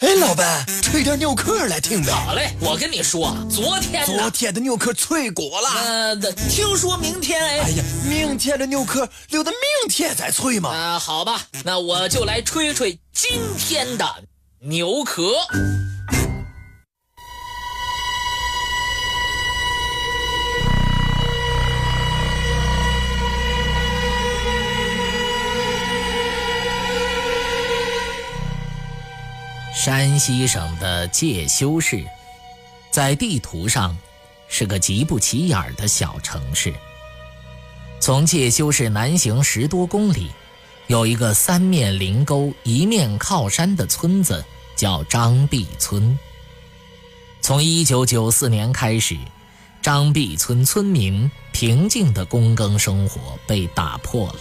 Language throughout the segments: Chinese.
哎，老板，吹点牛壳来听呗。好嘞，我跟你说，昨天昨天的牛壳脆果了。呃，听说明天哎，哎呀，明天的牛壳留到明天再吹嘛。啊、好吧，那我就来吹吹今天的牛壳。山西省的介休市，在地图上是个极不起眼的小城市。从介休市南行十多公里，有一个三面临沟、一面靠山的村子，叫张壁村。从1994年开始，张壁村村民平静的躬耕生活被打破了。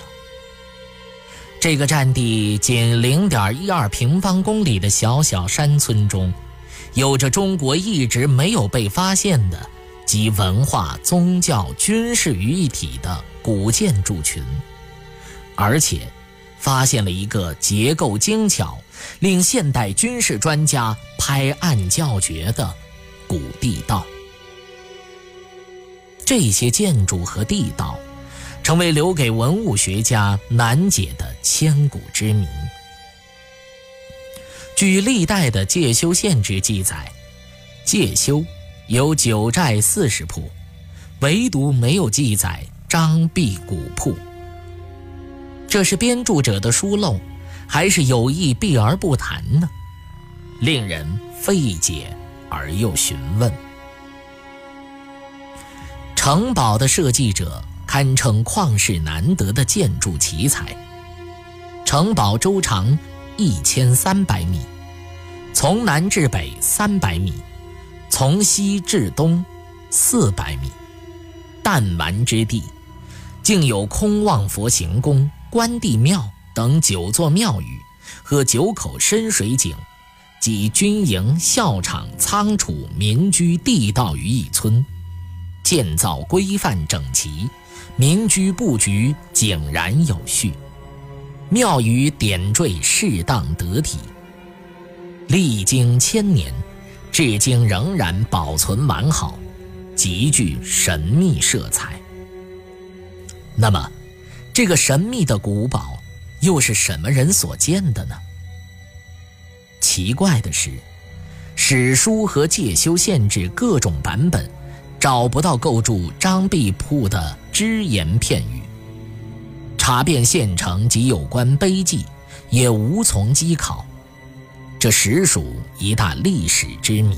这个占地仅零点一二平方公里的小小山村中，有着中国一直没有被发现的集文化、宗教、军事于一体的古建筑群，而且发现了一个结构精巧、令现代军事专家拍案叫绝的古地道。这些建筑和地道。成为留给文物学家难解的千古之谜。据历代的介休县志记载，介休有九寨四十铺，唯独没有记载张壁古铺。这是编著者的疏漏，还是有意避而不谈呢？令人费解而又询问。城堡的设计者。堪称旷世难得的建筑奇才。城堡周长一千三百米，从南至北三百米，从西至东四百米。弹丸之地，竟有空望佛行宫、关帝庙等九座庙宇和九口深水井，集军营、校场、仓储、民居、地道于一村，建造规范整齐。民居布局井然有序，庙宇点缀适当得体，历经千年，至今仍然保存完好，极具神秘色彩。那么，这个神秘的古堡又是什么人所建的呢？奇怪的是，史书和介休县志各种版本。找不到构筑张壁铺的只言片语，查遍县城及有关碑记，也无从稽考，这实属一大历史之谜。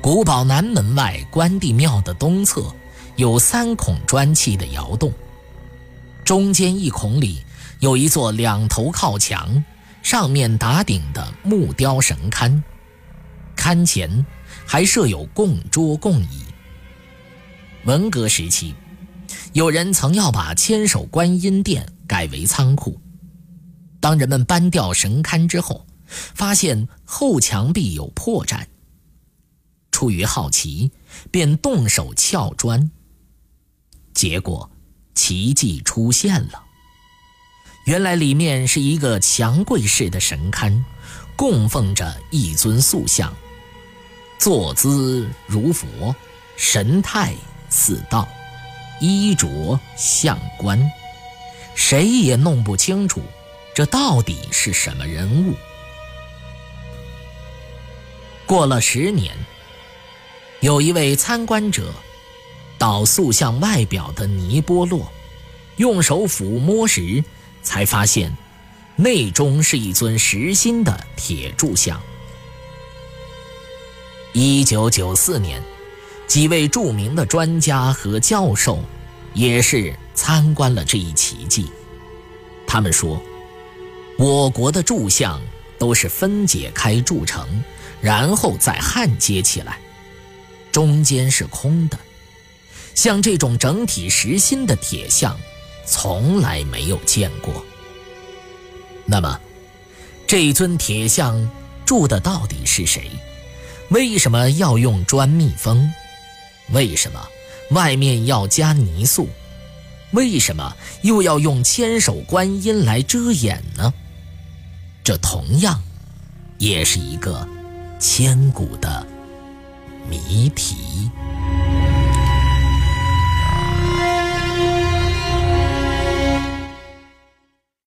古堡南门外关帝庙的东侧有三孔砖砌的窑洞，中间一孔里有一座两头靠墙、上面打顶的木雕神龛，龛前。还设有供桌供椅。文革时期，有人曾要把千手观音殿改为仓库。当人们搬掉神龛之后，发现后墙壁有破绽。出于好奇，便动手撬砖。结果，奇迹出现了。原来里面是一个墙柜式的神龛，供奉着一尊塑像。坐姿如佛，神态似道，衣着像官，谁也弄不清楚这到底是什么人物。过了十年，有一位参观者到塑像外表的泥波落，用手抚摸时，才发现内中是一尊实心的铁柱像。一九九四年，几位著名的专家和教授也是参观了这一奇迹。他们说，我国的柱像都是分解开铸成，然后再焊接起来，中间是空的。像这种整体实心的铁像，从来没有见过。那么，这尊铁像铸的到底是谁？为什么要用砖密封？为什么外面要加泥塑？为什么又要用千手观音来遮掩呢？这同样也是一个千古的谜题。